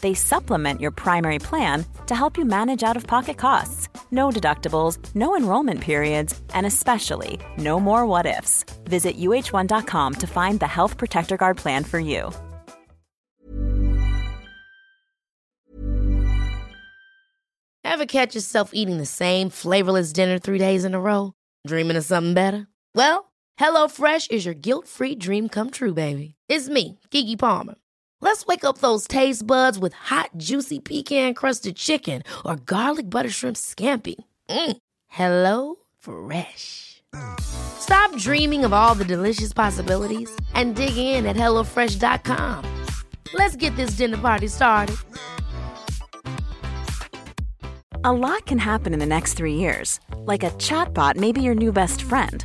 They supplement your primary plan to help you manage out of pocket costs. No deductibles, no enrollment periods, and especially no more what ifs. Visit uh1.com to find the Health Protector Guard plan for you. Ever catch yourself eating the same flavorless dinner three days in a row? Dreaming of something better? Well, HelloFresh is your guilt-free dream come true, baby. It's me, Kiki Palmer. Let's wake up those taste buds with hot, juicy pecan-crusted chicken or garlic butter shrimp scampi. Mm. Hello Fresh. Stop dreaming of all the delicious possibilities and dig in at hellofresh.com. Let's get this dinner party started. A lot can happen in the next three years. Like a chatbot may be your new best friend.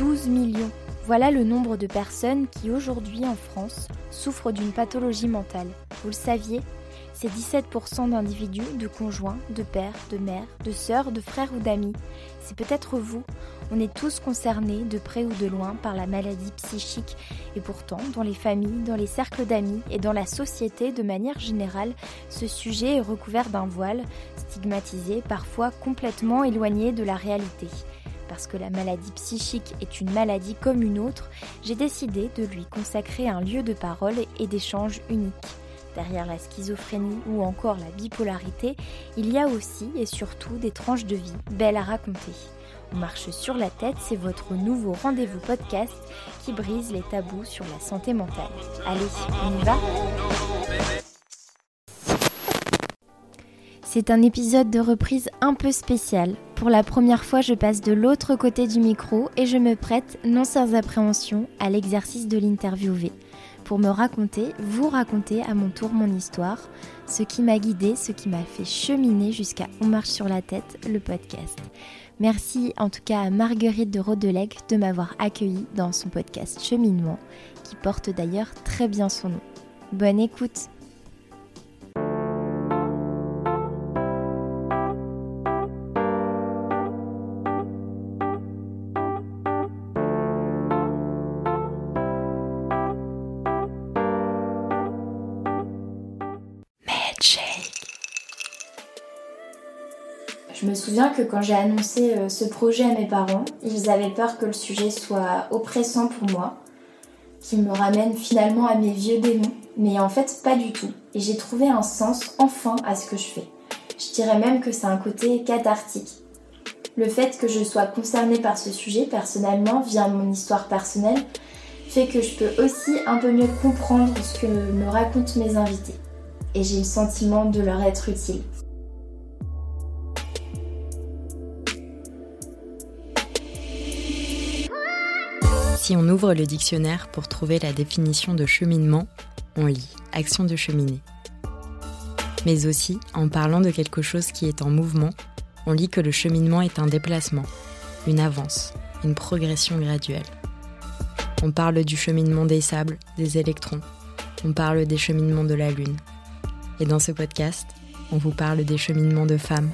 12 millions. Voilà le nombre de personnes qui aujourd'hui en France souffrent d'une pathologie mentale. Vous le saviez C'est 17% d'individus, de conjoints, de pères, de mères, de sœurs, de frères ou d'amis. C'est peut-être vous. On est tous concernés, de près ou de loin, par la maladie psychique. Et pourtant, dans les familles, dans les cercles d'amis et dans la société de manière générale, ce sujet est recouvert d'un voile, stigmatisé, parfois complètement éloigné de la réalité parce que la maladie psychique est une maladie comme une autre, j'ai décidé de lui consacrer un lieu de parole et d'échange unique. Derrière la schizophrénie ou encore la bipolarité, il y a aussi et surtout des tranches de vie belles à raconter. On marche sur la tête, c'est votre nouveau rendez-vous podcast qui brise les tabous sur la santé mentale. Allez, on y va C'est un épisode de reprise un peu spécial. Pour la première fois, je passe de l'autre côté du micro et je me prête, non sans appréhension, à l'exercice de l'interviewer. Pour me raconter, vous raconter à mon tour mon histoire, ce qui m'a guidé, ce qui m'a fait cheminer jusqu'à On marche sur la tête, le podcast. Merci en tout cas à Marguerite de Rodelec de m'avoir accueilli dans son podcast Cheminement, qui porte d'ailleurs très bien son nom. Bonne écoute! Je me souviens que quand j'ai annoncé euh, ce projet à mes parents, ils avaient peur que le sujet soit oppressant pour moi, qu'il me ramène finalement à mes vieux démons. Mais en fait, pas du tout. Et j'ai trouvé un sens enfin à ce que je fais. Je dirais même que c'est un côté cathartique. Le fait que je sois concernée par ce sujet personnellement, via mon histoire personnelle, fait que je peux aussi un peu mieux comprendre ce que me racontent mes invités et j'ai le sentiment de leur être utile. Si on ouvre le dictionnaire pour trouver la définition de cheminement, on lit action de cheminer. Mais aussi, en parlant de quelque chose qui est en mouvement, on lit que le cheminement est un déplacement, une avance, une progression graduelle. On parle du cheminement des sables, des électrons, on parle des cheminements de la Lune, et dans ce podcast, on vous parle des cheminements de femmes,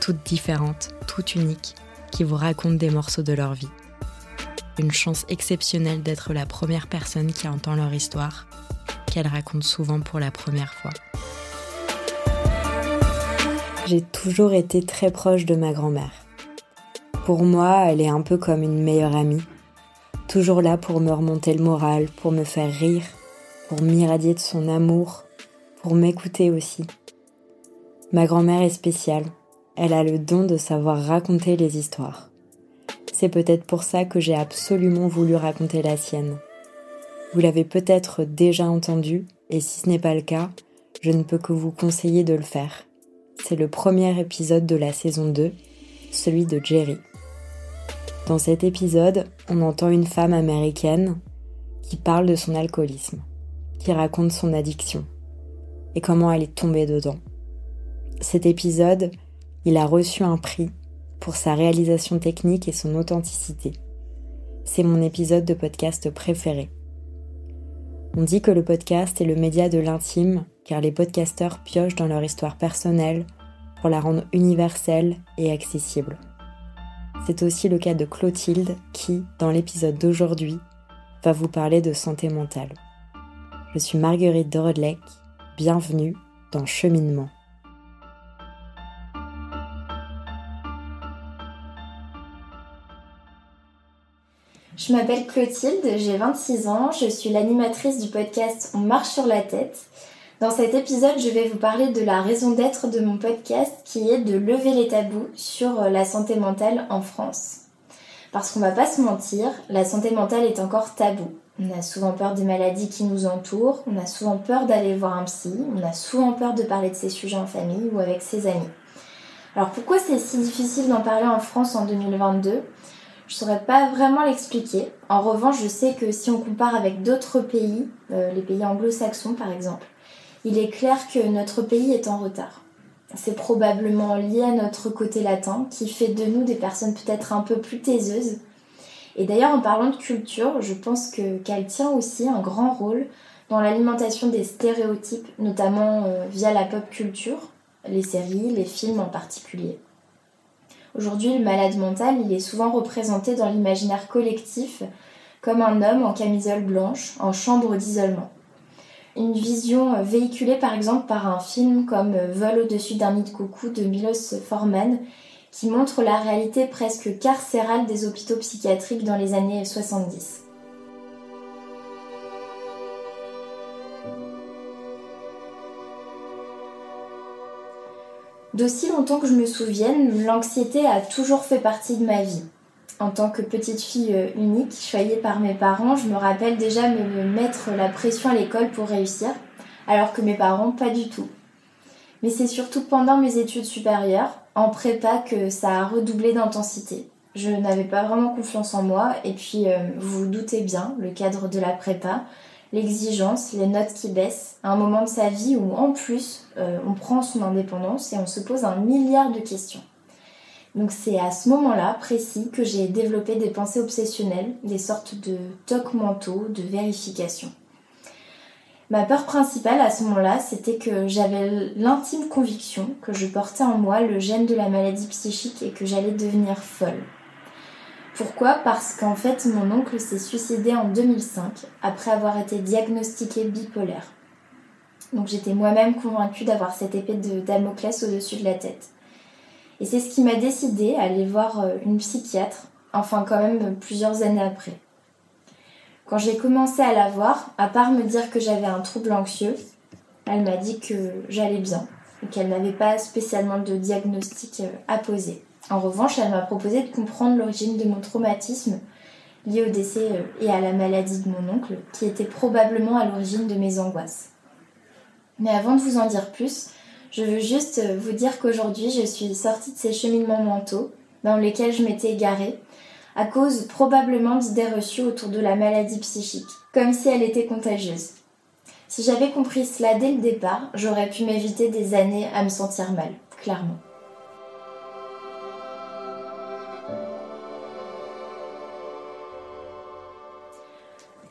toutes différentes, toutes uniques, qui vous racontent des morceaux de leur vie. Une chance exceptionnelle d'être la première personne qui entend leur histoire, qu'elles racontent souvent pour la première fois. J'ai toujours été très proche de ma grand-mère. Pour moi, elle est un peu comme une meilleure amie, toujours là pour me remonter le moral, pour me faire rire, pour m'irradier de son amour, pour m'écouter aussi. Ma grand-mère est spéciale, elle a le don de savoir raconter les histoires. C'est peut-être pour ça que j'ai absolument voulu raconter la sienne. Vous l'avez peut-être déjà entendu, et si ce n'est pas le cas, je ne peux que vous conseiller de le faire. C'est le premier épisode de la saison 2, celui de Jerry. Dans cet épisode, on entend une femme américaine qui parle de son alcoolisme, qui raconte son addiction et comment elle est tombée dedans. Cet épisode, il a reçu un prix pour sa réalisation technique et son authenticité. C'est mon épisode de podcast préféré. On dit que le podcast est le média de l'intime car les podcasteurs piochent dans leur histoire personnelle pour la rendre universelle et accessible. C'est aussi le cas de Clotilde qui, dans l'épisode d'aujourd'hui, va vous parler de santé mentale. Je suis Marguerite Dorodlec, bienvenue dans Cheminement. Je m'appelle Clotilde, j'ai 26 ans, je suis l'animatrice du podcast On marche sur la tête. Dans cet épisode, je vais vous parler de la raison d'être de mon podcast qui est de lever les tabous sur la santé mentale en France. Parce qu'on va pas se mentir, la santé mentale est encore tabou. On a souvent peur des maladies qui nous entourent, on a souvent peur d'aller voir un psy, on a souvent peur de parler de ces sujets en famille ou avec ses amis. Alors pourquoi c'est si difficile d'en parler en France en 2022 je saurais pas vraiment l'expliquer. En revanche, je sais que si on compare avec d'autres pays, euh, les pays anglo-saxons par exemple, il est clair que notre pays est en retard. C'est probablement lié à notre côté latin qui fait de nous des personnes peut-être un peu plus taiseuses. Et d'ailleurs, en parlant de culture, je pense que qu'elle tient aussi un grand rôle dans l'alimentation des stéréotypes, notamment euh, via la pop culture, les séries, les films en particulier. Aujourd'hui, le malade mental, il est souvent représenté dans l'imaginaire collectif comme un homme en camisole blanche, en chambre d'isolement. Une vision véhiculée par exemple par un film comme Vol au-dessus d'un nid de coucou de Milos Forman, qui montre la réalité presque carcérale des hôpitaux psychiatriques dans les années 70. D'aussi longtemps que je me souvienne, l'anxiété a toujours fait partie de ma vie. En tant que petite fille euh, unique, choyée par mes parents, je me rappelle déjà me mettre la pression à l'école pour réussir, alors que mes parents pas du tout. Mais c'est surtout pendant mes études supérieures, en prépa, que ça a redoublé d'intensité. Je n'avais pas vraiment confiance en moi, et puis euh, vous vous doutez bien, le cadre de la prépa, l'exigence, les notes qui baissent, un moment de sa vie où en plus euh, on prend son indépendance et on se pose un milliard de questions. Donc c'est à ce moment-là précis que j'ai développé des pensées obsessionnelles, des sortes de tocs mentaux, de vérification. Ma peur principale à ce moment-là, c'était que j'avais l'intime conviction que je portais en moi le gène de la maladie psychique et que j'allais devenir folle. Pourquoi? Parce qu'en fait, mon oncle s'est suicidé en 2005 après avoir été diagnostiqué bipolaire. Donc j'étais moi-même convaincue d'avoir cette épée de Damoclès au-dessus de la tête. Et c'est ce qui m'a décidé à aller voir euh, une psychiatre, enfin quand même plusieurs années après. Quand j'ai commencé à la voir, à part me dire que j'avais un trouble anxieux, elle m'a dit que j'allais bien et qu'elle n'avait pas spécialement de diagnostic euh, à poser. En revanche, elle m'a proposé de comprendre l'origine de mon traumatisme lié au décès euh, et à la maladie de mon oncle, qui était probablement à l'origine de mes angoisses. Mais avant de vous en dire plus, je veux juste euh, vous dire qu'aujourd'hui, je suis sortie de ces cheminements mentaux dans lesquels je m'étais égarée, à cause probablement d'idées reçues autour de la maladie psychique, comme si elle était contagieuse. Si j'avais compris cela dès le départ, j'aurais pu m'éviter des années à me sentir mal, clairement.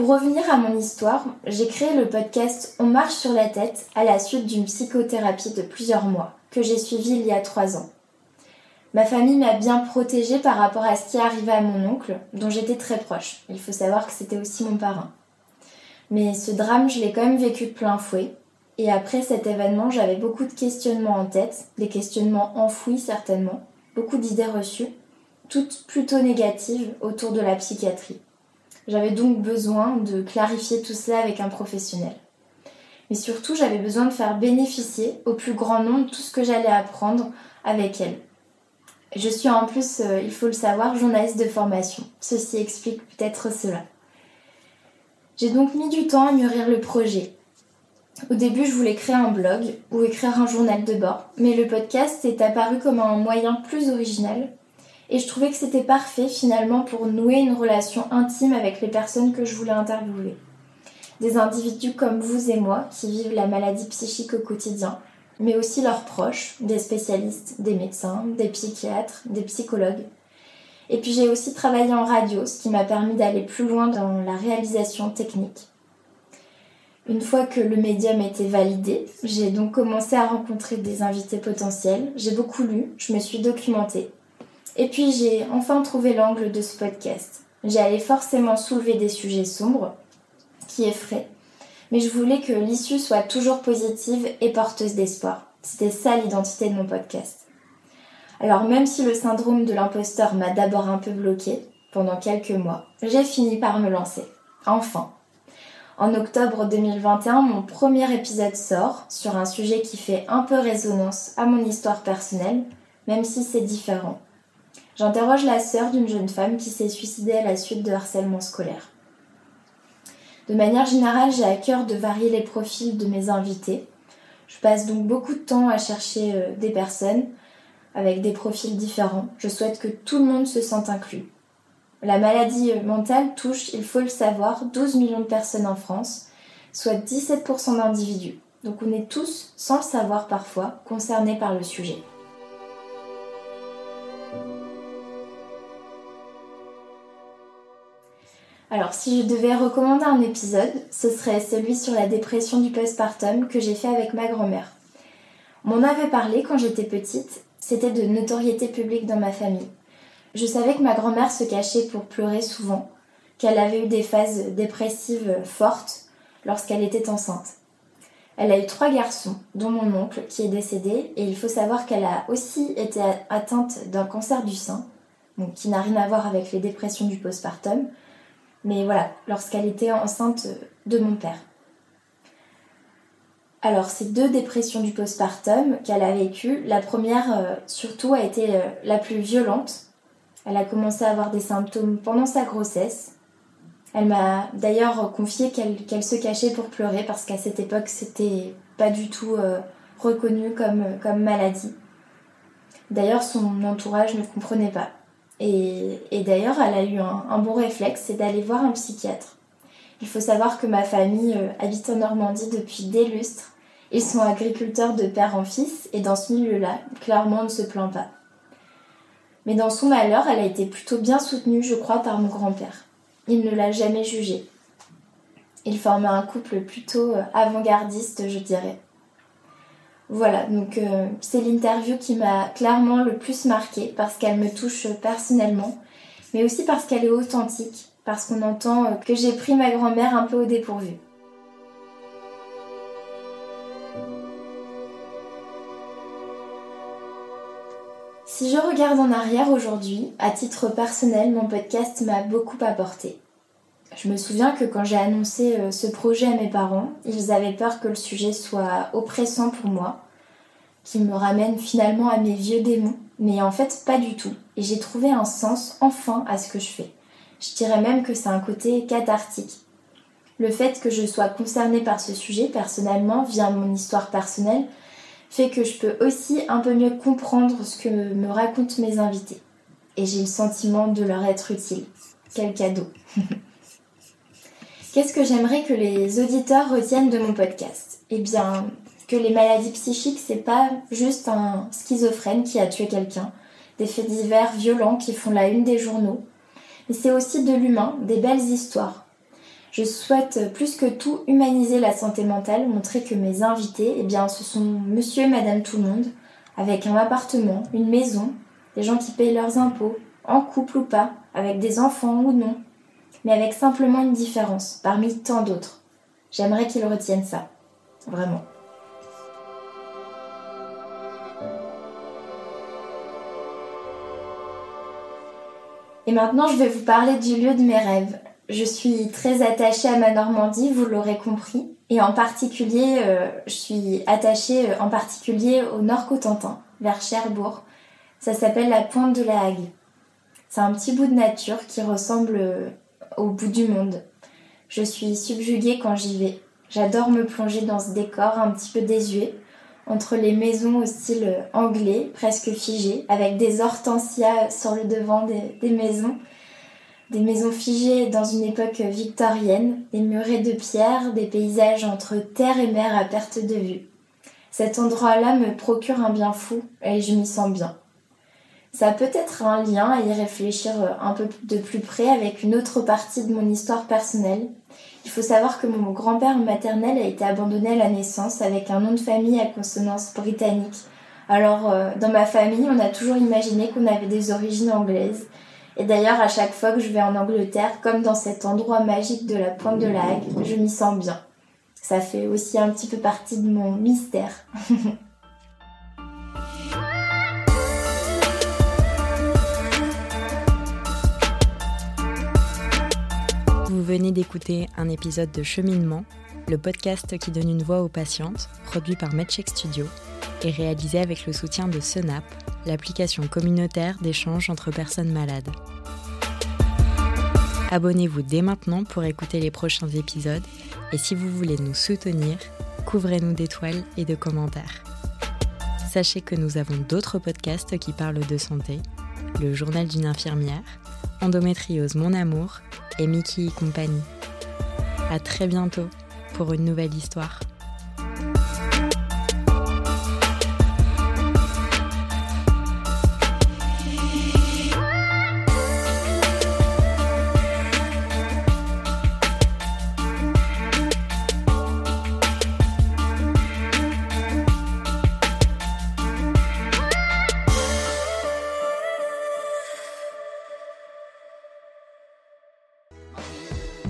Pour revenir à mon histoire, j'ai créé le podcast On marche sur la tête à la suite d'une psychothérapie de plusieurs mois que j'ai suivie il y a trois ans. Ma famille m'a bien protégée par rapport à ce qui arrivait à mon oncle, dont j'étais très proche. Il faut savoir que c'était aussi mon parrain. Mais ce drame, je l'ai quand même vécu de plein fouet. Et après cet événement, j'avais beaucoup de questionnements en tête, des questionnements enfouis certainement, beaucoup d'idées reçues, toutes plutôt négatives autour de la psychiatrie. J'avais donc besoin de clarifier tout cela avec un professionnel. Mais surtout, j'avais besoin de faire bénéficier au plus grand nombre tout ce que j'allais apprendre avec elle. Je suis en plus, euh, il faut le savoir, journaliste de formation. Ceci explique peut-être cela. J'ai donc mis du temps à mûrir le projet. Au début, je voulais créer un blog ou écrire un journal de bord, mais le podcast est apparu comme un moyen plus original et je trouvais que c'était parfait finalement pour nouer une relation intime avec les personnes que je voulais interviewer. Des individus comme vous et moi qui vivent la maladie psychique au quotidien, mais aussi leurs proches, des spécialistes, des médecins, des psychiatres, des psychologues. Et puis j'ai aussi travaillé en radio, ce qui m'a permis d'aller plus loin dans la réalisation technique. Une fois que le médium était validé, j'ai donc commencé à rencontrer des invités potentiels. J'ai beaucoup lu, je me suis documentée et puis j'ai enfin trouvé l'angle de ce podcast. J'allais forcément soulever des sujets sombres, qui effraient, mais je voulais que l'issue soit toujours positive et porteuse d'espoir. C'était ça l'identité de mon podcast. Alors même si le syndrome de l'imposteur m'a d'abord un peu bloqué pendant quelques mois, j'ai fini par me lancer. Enfin. En octobre 2021, mon premier épisode sort sur un sujet qui fait un peu résonance à mon histoire personnelle, même si c'est différent. J'interroge la sœur d'une jeune femme qui s'est suicidée à la suite de harcèlement scolaire. De manière générale, j'ai à cœur de varier les profils de mes invités. Je passe donc beaucoup de temps à chercher euh, des personnes avec des profils différents. Je souhaite que tout le monde se sente inclus. La maladie mentale touche, il faut le savoir, 12 millions de personnes en France, soit 17% d'individus. Donc on est tous, sans le savoir parfois, concernés par le sujet. Alors, si je devais recommander un épisode, ce serait celui sur la dépression du postpartum que j'ai fait avec ma grand-mère. On m'en avait parlé quand j'étais petite, c'était de notoriété publique dans ma famille. Je savais que ma grand-mère se cachait pour pleurer souvent, qu'elle avait eu des phases dépressives fortes lorsqu'elle était enceinte. Elle a eu trois garçons, dont mon oncle qui est décédé, et il faut savoir qu'elle a aussi été atteinte d'un cancer du sein, qui n'a rien à voir avec les dépressions du postpartum, mais voilà, lorsqu'elle était enceinte de mon père. Alors, ces deux dépressions du postpartum qu'elle a vécues, la première euh, surtout a été euh, la plus violente. Elle a commencé à avoir des symptômes pendant sa grossesse. Elle m'a d'ailleurs confié qu'elle se cachait pour pleurer parce qu'à cette époque, c'était pas du tout euh, reconnu comme, comme maladie. D'ailleurs, son entourage ne comprenait pas. Et, d'ailleurs, elle a eu un, bon réflexe, c'est d'aller voir un psychiatre. Il faut savoir que ma famille euh, habite en Normandie depuis des lustres. Ils sont agriculteurs de père en fils et dans ce milieu-là, clairement, on ne se plaint pas. Mais dans son malheur, elle a été plutôt bien soutenue, je crois, par mon grand-père. Il ne l'a jamais jugée. Il formait un couple plutôt euh, avant-gardiste, je dirais. Voilà, donc euh, c'est l'interview qui m'a clairement le plus marquée parce qu'elle me touche personnellement, mais aussi parce qu'elle est authentique, parce qu'on entend euh, que j'ai pris ma grand-mère un peu au dépourvu. Si je regarde en arrière aujourd'hui, à titre personnel, mon podcast m'a beaucoup apporté. Je me souviens que quand j'ai annoncé euh, ce projet à mes parents, ils avaient peur que le sujet soit oppressant pour moi, qu'il me ramène finalement à mes vieux démons, mais en fait pas du tout. Et j'ai trouvé un sens enfin à ce que je fais. Je dirais même que c'est un côté cathartique. Le fait que je sois concernée par ce sujet personnellement via mon histoire personnelle fait que je peux aussi un peu mieux comprendre ce que me racontent mes invités. et j'ai le sentiment de leur être utile. Quel cadeau Qu'est-ce que j'aimerais que les auditeurs retiennent de mon podcast? Eh bien, que les maladies psychiques, c'est pas juste un schizophrène qui a tué quelqu'un, des faits divers violents qui font la une des journaux, mais c'est aussi de l'humain, des belles histoires. Je souhaite plus que tout humaniser la santé mentale, montrer que mes invités, eh bien, ce sont monsieur et madame tout le monde, avec un appartement, une maison, des gens qui payent leurs impôts, en couple ou pas, avec des enfants ou non, mais avec simplement une différence, parmi tant d'autres. J'aimerais qu'ils retiennent ça. Vraiment. Et maintenant, je vais vous parler du lieu de mes rêves. Je suis très attachée à ma Normandie, vous l'aurez compris. Et en particulier, euh, je suis attachée euh, en particulier au nord Cotentin, vers Cherbourg. Ça s'appelle la Pointe de la Hague. C'est un petit bout de nature qui ressemble euh, au bout du monde. Je suis subjuguée quand j'y vais. J'adore me plonger dans ce décor un petit peu désuet entre les maisons au style anglais, presque figées, avec des hortensias sur le devant des, maisons, des maisons figées dans une époque victorienne, des murets de pierre, des paysages entre terre et mer à perte de vue. Cet endroit-là me procure un bien fou et je m'y sens bien. Ça a peut-être un lien à y réfléchir un peu de plus près avec une autre partie de mon histoire personnelle, il faut savoir que mon grand-père maternel a été abandonné à la naissance avec un nom de famille à consonance britannique. Alors, euh, dans ma famille, on a toujours imaginé qu'on avait des origines anglaises. Et d'ailleurs, à chaque fois que je vais en Angleterre, comme dans cet endroit magique de la pointe de la Hague, je m'y sens bien. Ça fait aussi un petit peu partie de mon mystère. venez d'écouter un épisode de Cheminement, le podcast qui donne une voix aux patientes, produit par MedCheck Studio et réalisé avec le soutien de Senap, l'application communautaire d'échange entre personnes malades. Abonnez-vous dès maintenant pour écouter les prochains épisodes et si vous voulez nous soutenir, couvrez-nous d'étoiles et de commentaires. Sachez que nous avons d'autres podcasts qui parlent de santé, le journal d'une infirmière, Endométriose Mon Amour et Mickey et compagnie. À très bientôt pour une nouvelle histoire.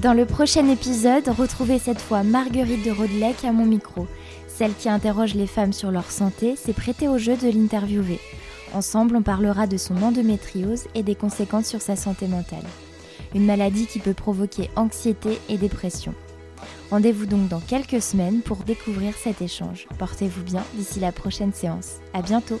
Dans le prochain épisode, retrouvez cette fois Marguerite de Rodelec à mon micro. Celle qui interroge les femmes sur leur santé s'est prêtée au jeu de l'interviewer. Ensemble, on parlera de son endométriose et des conséquences sur sa santé mentale. Une maladie qui peut provoquer anxiété et dépression. Rendez-vous donc dans quelques semaines pour découvrir cet échange. Portez-vous bien d'ici la prochaine séance. À bientôt!